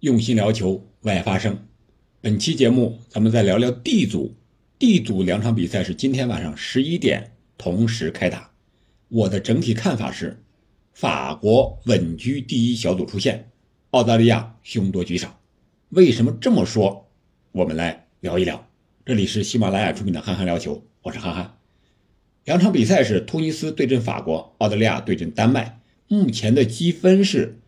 用心聊球，为爱发声。本期节目，咱们再聊聊 D 组。D 组两场比赛是今天晚上十一点同时开打。我的整体看法是，法国稳居第一小组出线，澳大利亚凶多吉少。为什么这么说？我们来聊一聊。这里是喜马拉雅出品的《憨憨聊球》，我是憨憨。两场比赛是突尼斯对阵法国，澳大利亚对阵丹麦。目前的积分是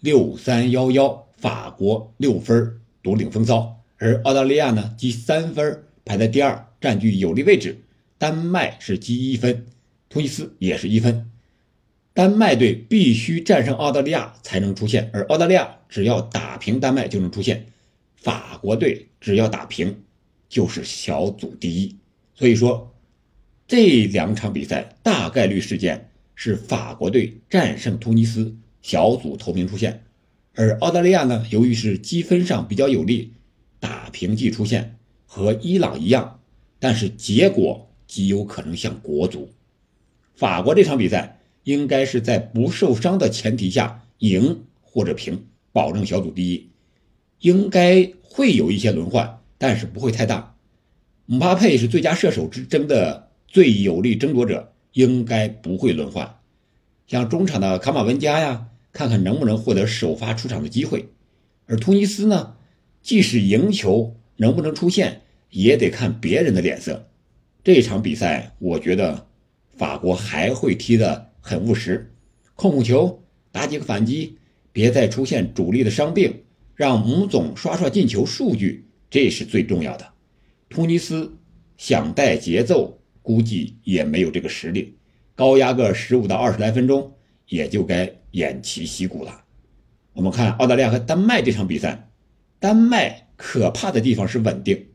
六三幺幺，法国六分独领风骚，而澳大利亚呢积三分。排在第二，占据有利位置。丹麦是积一分，突尼斯也是一分。丹麦队必须战胜澳大利亚才能出线，而澳大利亚只要打平丹麦就能出线。法国队只要打平就是小组第一。所以说，这两场比赛大概率事件是法国队战胜突尼斯，小组头名出线。而澳大利亚呢，由于是积分上比较有利，打平即出线。和伊朗一样，但是结果极有可能像国足。法国这场比赛应该是在不受伤的前提下赢或者平，保证小组第一。应该会有一些轮换，但是不会太大。姆巴佩是最佳射手之争的最有力争夺者，应该不会轮换。像中场的卡马文加呀，看看能不能获得首发出场的机会。而突尼斯呢，即使赢球，能不能出线？也得看别人的脸色。这场比赛，我觉得法国还会踢得很务实，控控球，打几个反击，别再出现主力的伤病，让姆总刷刷进球数据，这是最重要的。突尼斯想带节奏，估计也没有这个实力，高压个十五到二十来分钟，也就该偃旗息鼓了。我们看澳大利亚和丹麦这场比赛，丹麦可怕的地方是稳定。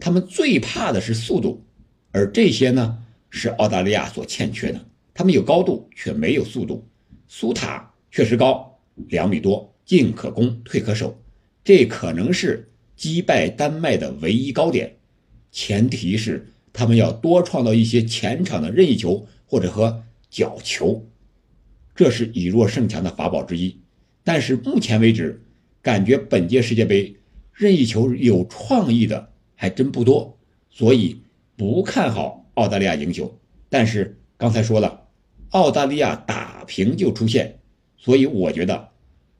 他们最怕的是速度，而这些呢是澳大利亚所欠缺的。他们有高度却没有速度。苏塔确实高，两米多，进可攻，退可守，这可能是击败丹麦的唯一高点。前提是他们要多创造一些前场的任意球或者和角球，这是以弱胜强的法宝之一。但是目前为止，感觉本届世界杯任意球有创意的。还真不多，所以不看好澳大利亚赢球。但是刚才说了，澳大利亚打平就出线，所以我觉得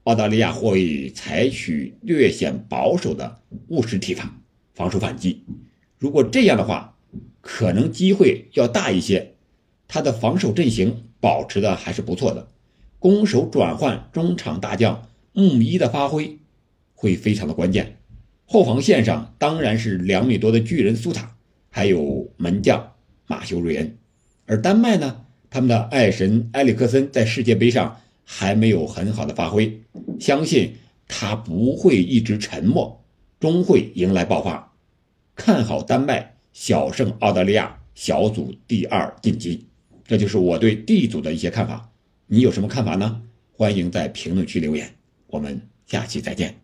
澳大利亚会采取略显保守的务实踢法，防守反击。如果这样的话，可能机会要大一些。他的防守阵型保持的还是不错的，攻守转换，中场大将穆伊的发挥会非常的关键。后防线上当然是两米多的巨人苏塔，还有门将马修瑞恩。而丹麦呢，他们的爱神埃里克森在世界杯上还没有很好的发挥，相信他不会一直沉默，终会迎来爆发。看好丹麦小胜澳大利亚，小组第二晋级。这就是我对 D 组的一些看法，你有什么看法呢？欢迎在评论区留言，我们下期再见。